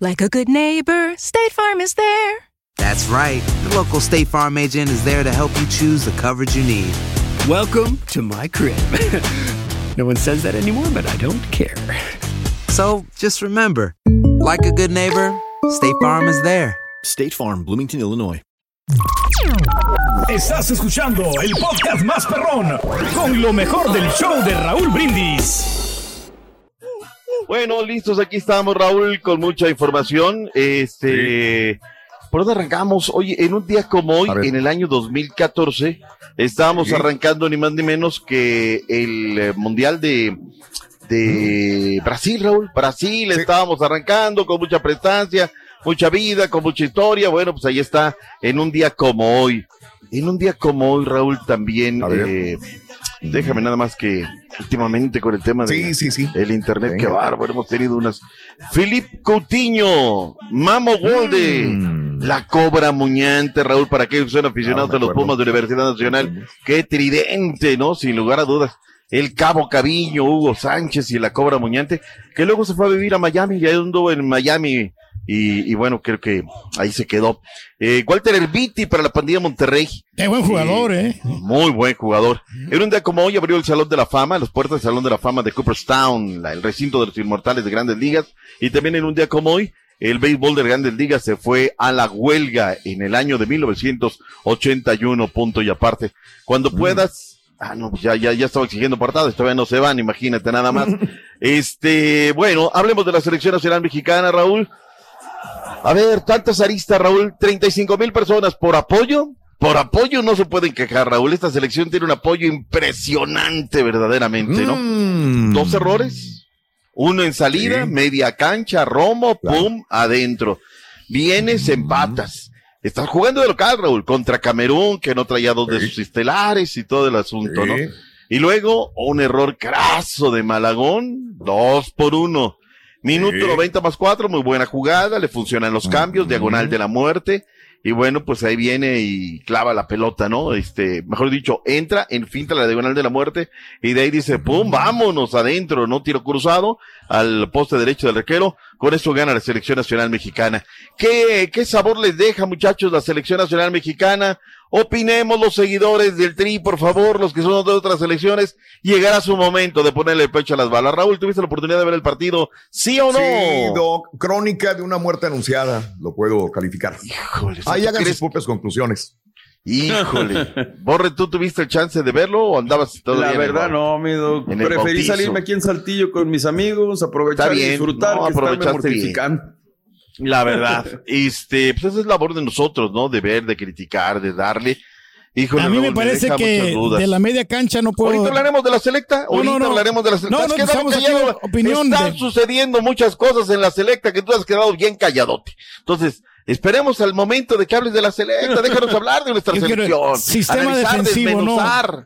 Like a good neighbor, State Farm is there. That's right. The local State Farm agent is there to help you choose the coverage you need. Welcome to my crib. <laughs> no one says that anymore, but I don't care. So just remember, like a good neighbor, State Farm is there. State Farm, Bloomington, Illinois. Estás escuchando el podcast más perrón con lo mejor del show de Raúl Brindis. Bueno, listos, aquí estamos, Raúl, con mucha información. Este, ¿por dónde arrancamos? Oye, en un día como hoy, en el año 2014, estábamos Sí. arrancando ni más ni menos que el eh, Mundial de, de Brasil, Raúl. Brasil, estábamos arrancando con mucha prestancia, mucha vida, con mucha historia. Bueno, pues ahí está, en un día como hoy. En un día como hoy, Raúl, también, eh, déjame nada más que últimamente con el tema de el internet, qué bárbaro, hemos tenido unas. Philip Coutinho, Mamo Golde, Mm. la Cobra Muñante, Raúl, para aquellos que son aficionados Ah, me a los. Pumas de Universidad Nacional, qué tridente, ¿no? Sin lugar a dudas. El Cabo Caviño, Hugo Sánchez y la Cobra Muñante, que luego se fue a vivir a Miami, ya anduvo en Miami y, y bueno, creo que ahí se quedó. Eh, Walter Herbiti para la pandilla Monterrey. Qué buen jugador, ¿eh? Muy buen jugador. En un día como hoy abrió el Salón de la Fama, las puertas del Salón de la Fama de Cooperstown, la- el recinto de los inmortales de Grandes Ligas. Y también en un día como hoy, el béisbol de Grandes Ligas se fue a la huelga en el año de 1981, punto y aparte. Cuando puedas, ah, no, ya, ya, ya estaba exigiendo portadas, todavía no se van, imagínate nada más. <laughs> este, bueno, hablemos de la selección nacional mexicana, Raúl. A ver, tantas aristas, Raúl, 35 mil personas por apoyo. Por apoyo no se pueden quejar, Raúl. Esta selección tiene un apoyo impresionante, verdaderamente, ¿no? Mm. Dos errores. Uno en salida, media cancha, Romo, pum, adentro. Vienes, empatas. Estás jugando de local, Raúl, contra Camerún, que no traía dos de sus estelares y todo el asunto, ¿no? Y luego, un error craso de Malagón, dos por uno. Minuto 90 más cuatro, muy buena jugada, le funcionan los cambios, diagonal de la muerte. Y bueno, pues ahí viene y clava la pelota, ¿no? Este, mejor dicho, entra, en finta la diagonal de la muerte y de ahí dice, pum, vámonos adentro, ¿no? Tiro cruzado al poste derecho del arquero. Con eso gana la selección nacional mexicana. ¿Qué, qué sabor les deja, muchachos, la selección nacional mexicana? Opinemos los seguidores del Tri, por favor, los que son de otras selecciones. Llegará su momento de ponerle el pecho a las balas. Raúl, ¿tuviste la oportunidad de ver el partido? ¿Sí o no? Sí, Doc. Crónica de una muerte anunciada. Lo puedo calificar. Híjole. Ahí ¿tú hagan crees? sus propias conclusiones. Híjole. <laughs> Borre, ¿tú tuviste el chance de verlo o andabas todavía La en el verdad, no, mi doc. Preferí salirme aquí en Saltillo con mis amigos, aprovechar y disfrutar, no, que estarme bien. La verdad. este, pues esa es labor de nosotros, ¿no? De ver, de criticar, de darle. Híjole, a mí me parece que de la media cancha no puedo. Ahorita hablaremos de la selecta. No, Ahorita no, no. hablaremos de la selecta. No, no, estamos opinión Están de- sucediendo muchas cosas en la selecta que tú has quedado bien calladote. Entonces, Esperemos al momento de que hables de la selecta, déjanos hablar de nuestra selección. Sistema analizar, defensivo, ¿no?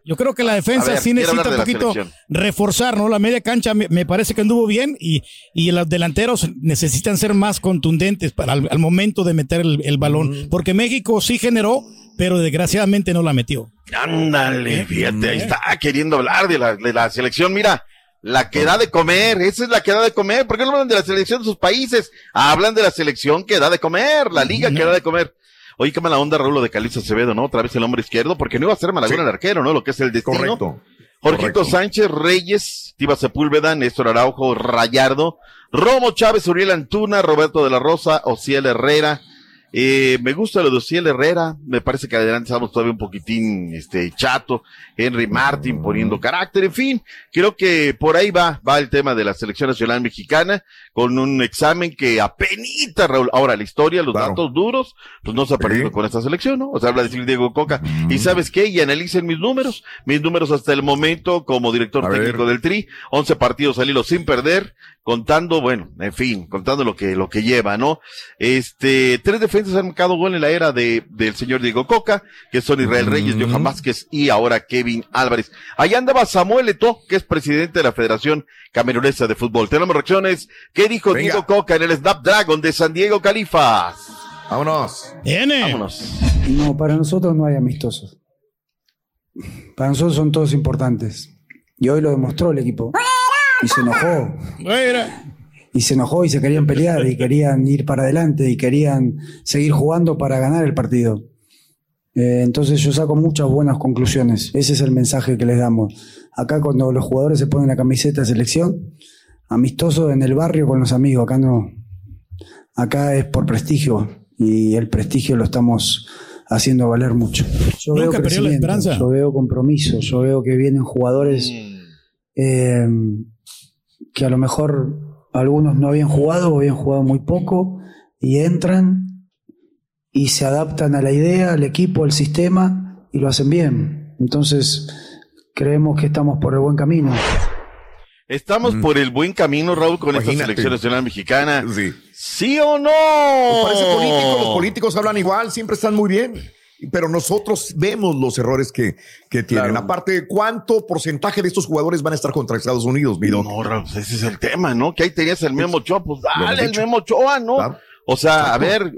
Yo creo que la defensa ver, sí necesita un poquito reforzar, ¿no? La media cancha me, me parece que anduvo bien y, y los delanteros necesitan ser más contundentes para al, al momento de meter el, el balón. Porque México sí generó, pero desgraciadamente no la metió. Ándale, fíjate, ahí está queriendo hablar de la, de la selección. Mira, la que da de comer, esa es la que da de comer. ¿Por qué no hablan de la selección de sus países? Hablan de la selección que da de comer, la liga que da de comer. Oye, qué mala onda, Raúl, lo de Calixto Acevedo, ¿no? Otra vez el hombre izquierdo, porque no iba a ser Malagón el arquero, ¿no? Lo que es el destino. Correcto. Jorgito Correcto. Sánchez Reyes, Tiva Sepúlveda, Néstor Araujo, Rayardo, Romo Chávez, Uriel Antuna, Roberto de la Rosa, Ociel Herrera. Eh, me gusta lo de Ociel Herrera, me parece que adelante estamos todavía un poquitín, este, chato, Henry Martin poniendo carácter, en fin, creo que por ahí va, va el tema de la selección nacional mexicana, con un examen que apenita, Raúl. Ahora, la historia, los datos duros, pues no se ha perdido con esta selección, ¿no? O sea, habla de decir Diego Coca. ¿Y sabes qué? Y analicen mis números, mis números hasta el momento como director técnico del Tri, 11 partidos al hilo sin perder, contando, bueno, en fin, contando lo que, lo que lleva, ¿no? Este, tres defensas han marcado gol en la era de, del señor Diego Coca, que son Israel Reyes, Johan Vázquez y ahora Kevin Álvarez. Allá andaba Samuel Eto'o, que es presidente de la Federación Camerunesa de Fútbol. Tenemos reacciones. ¿Qué dijo Venga. Diego Coca en el Snapdragon de San Diego, Califas? Vámonos. Vámonos. No, para nosotros no hay amistosos. Para nosotros son todos importantes. Y hoy lo demostró el equipo. Y se enojó. Y se enojó y se querían pelear y querían ir para adelante y querían seguir jugando para ganar el partido. Eh, entonces yo saco muchas buenas conclusiones. Ese es el mensaje que les damos. Acá cuando los jugadores se ponen la camiseta de selección, amistoso en el barrio con los amigos. Acá no. Acá es por prestigio y el prestigio lo estamos haciendo valer mucho. Yo Nunca veo perdió la esperanza. yo veo compromiso, yo veo que vienen jugadores eh, que a lo mejor algunos no habían jugado o habían jugado muy poco y entran y se adaptan a la idea, al equipo, al sistema y lo hacen bien. Entonces creemos que estamos por el buen camino. Estamos por el buen camino, Raúl, con esta selección nacional mexicana. Sí. ¿Sí o no? Pues parece político, los políticos hablan igual, siempre están muy bien. Pero nosotros vemos los errores que, que tienen. Aparte, ¿cuánto porcentaje de estos jugadores van a estar contra Estados Unidos, mi doc? No, Raúl, ese es el tema, ¿no? Que ahí tenías el Memo Ochoa, pues dale el. Memo Ochoa, ¿no? Claro. O sea, a ver,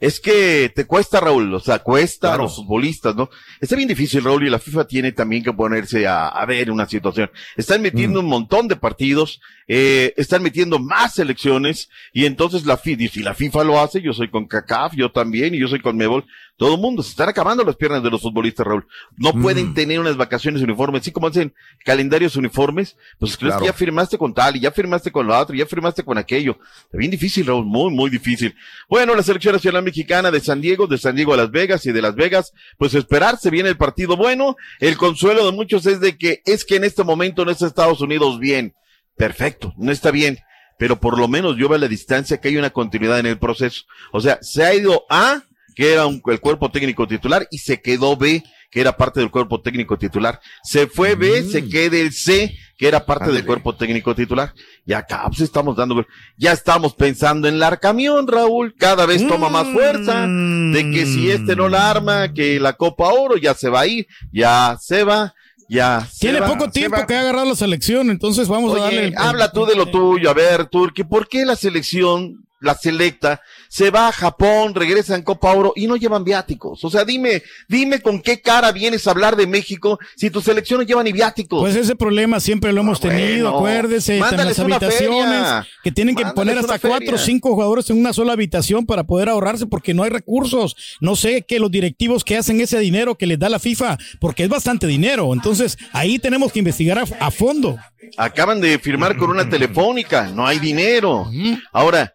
es que te cuesta, Raúl, o sea, cuesta a los futbolistas, ¿no? Está bien difícil, Raúl, y la FIFA tiene también que ponerse a, a ver una situación. Están metiendo Mm. un montón de partidos, eh, están metiendo más selecciones, y entonces la FIFA, y si la FIFA lo hace, yo soy con CACAF, yo también, y yo soy con Mebol, todo el mundo, se están acabando las piernas de los futbolistas, Raúl. No Mm. pueden tener unas vacaciones uniformes, así como hacen calendarios uniformes, pues crees Claro. que ya firmaste con tal, y ya firmaste con lo otro, y ya firmaste con aquello. Está bien difícil, Raúl, muy, muy difícil. Bueno, la selección nacional mexicana de San Diego, de San Diego a Las Vegas y de Las Vegas, pues esperar, se viene el partido bueno. El consuelo de muchos es de que es que en este momento no está Estados Unidos bien. Perfecto, no está bien. Pero por lo menos yo veo a la distancia que hay una continuidad en el proceso. O sea, se ha ido A, que era un- el cuerpo técnico titular, y se quedó B, que era parte del cuerpo técnico titular. Se fue B, se queda el C, que era parte del cuerpo técnico titular. Y acá pues estamos dando, ya estamos pensando en la camión, Raúl. Cada vez toma más fuerza de que si este no la arma, que la Copa Oro ya se va a ir, ya se va, ya se Tiene va, poco tiempo que ha agarrado la selección, entonces vamos a darle. el- habla tú de lo tuyo, a ver, Turki, ¿por qué la selección, la selecta, se va a Japón, regresa en Copa Oro y no llevan viáticos? O sea, dime, dime con qué cara vienes a hablar de México si tu selección no lleva ni viáticos. Pues ese problema siempre lo hemos tenido, bueno. acuérdese, están las habitaciones, que tienen que Mándales poner hasta cuatro o cinco jugadores en una sola habitación para poder ahorrarse porque no hay recursos. No sé qué los directivos que hacen ese dinero que les da la FIFA, porque es bastante dinero. Entonces, ahí tenemos que investigar a, a fondo. Acaban de firmar con una telefónica, no hay dinero. Ahora,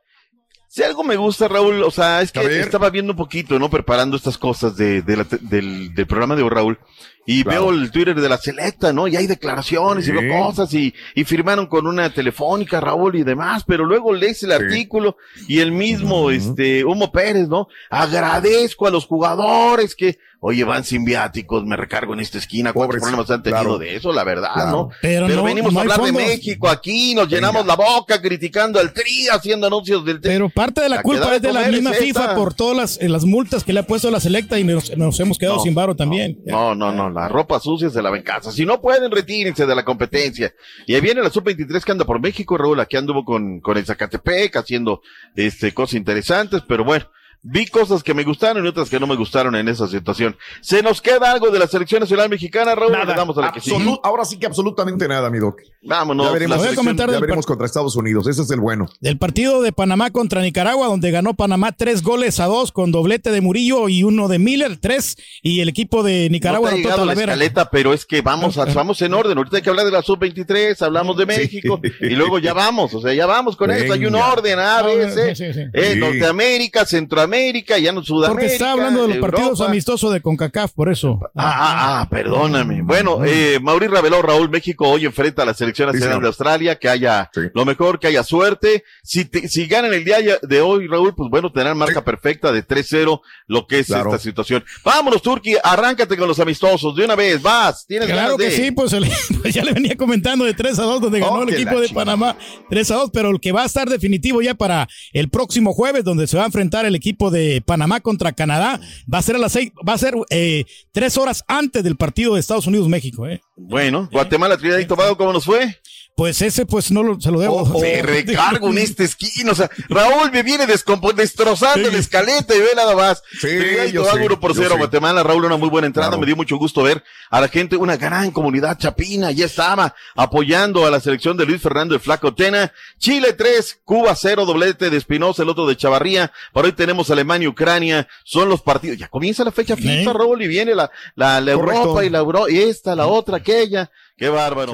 si algo me gusta, Raúl, o sea, es que estaba viendo un poquito, ¿no? Preparando estas cosas de, de la del, del programa de Raúl. Y veo el Twitter de la selecta, ¿no? Y hay declaraciones y Sí. veo cosas y, y firmaron con una telefónica, Raúl y demás, pero luego lees el artículo y el mismo, este, Humo Pérez, ¿no? Agradezco a los jugadores que, oye, van sin viáticos, me recargo en esta esquina, cuántos problemas han tenido claro. de eso, la verdad, Claro. ¿no? Pero no- venimos no a hablar de fondos. México aquí, nos llenamos la boca criticando al Tri, haciendo anuncios del Tri. Pero parte de la, La culpa es de la misma es FIFA por todas las, eh, las multas que le ha puesto la selecta y nos, nos hemos quedado No, sin varo también. No, no, no, la ropa sucia se lava en casa. Si no pueden, retírense de la competencia. Y ahí viene la sub-23 que anda por México, Raúl, aquí anduvo con, con el Zacatepec haciendo, este, cosas interesantes, pero bueno. Vi cosas que me gustaron y otras que no me gustaron en esa situación. ¿Se nos queda algo de la selección nacional mexicana, Raúl? Nada. Le damos a la que sigue. Absolut- ahora sí que absolutamente nada, mi doc. Vámonos. Ya veremos, Voy a selección, comentar ya del veremos contra Estados Unidos. Ese es el bueno. Del partido de Panamá contra Nicaragua, donde ganó Panamá tres goles a dos con doblete de Murillo y uno de Miller, tres, y el equipo de Nicaragua no te la escaleta, pero es que vamos, a- vamos en orden. Ahorita hay que hablar de la sub-23, hablamos de México y luego ya vamos, o sea, ya vamos con eso. Hay un Venga. orden, A, B, C, Sí, sí, sí. eh, Sí. Norteamérica, Centroamérica, ya no Sudamérica. Porque está hablando de los partidos Europa. amistosos de CONCACAF, por eso. Ah, ah, ah, perdóname. Bueno, eh, Mauri reveló, Raúl, México hoy enfrenta a la selección nacional de Australia, que haya lo mejor, que haya suerte. Si, te- si ganan el día de hoy, Raúl, pues bueno, tendrán marca perfecta de 3-0, lo que es Claro. esta situación. Vámonos, Turki, arráncate con los amistosos, de una vez, vas, tienes Claro ganas de... que sí, pues, el- <laughs> pues ya le venía comentando de 3 a 2 donde ganó Oh, el que equipo de. Panamá 3 a 2, pero el que va a estar definitivo ya para el próximo jueves donde se va a enfrentar el equipo de Panamá contra Canadá, va a ser a las seis, va a ser eh, tres horas antes del partido de Estados Unidos-México, ¿eh? Bueno, Guatemala, Trinidad y Tobago, ¿cómo nos fue? Pues ese pues no lo, se lo debo. <laughs> Me recargo en este esquina, o sea, Raúl me viene descompo- destrozando la escaleta y ve nada más. Y yo uno por yo cero. Guatemala, Raúl, una muy buena entrada, Claro. me dio mucho gusto ver a la gente, una gran comunidad chapina, ya estaba apoyando a la selección de Luis Fernando de Flaco Tena, Chile 3, Cuba 0, doblete de Espinosa, el otro de Chavarría, por hoy tenemos Alemania, Ucrania, son los partidos, ya comienza la fecha FIFA, Raúl, y viene la, la, la. Europa y la Euro, y esta, la otra, aquella, qué bárbaro.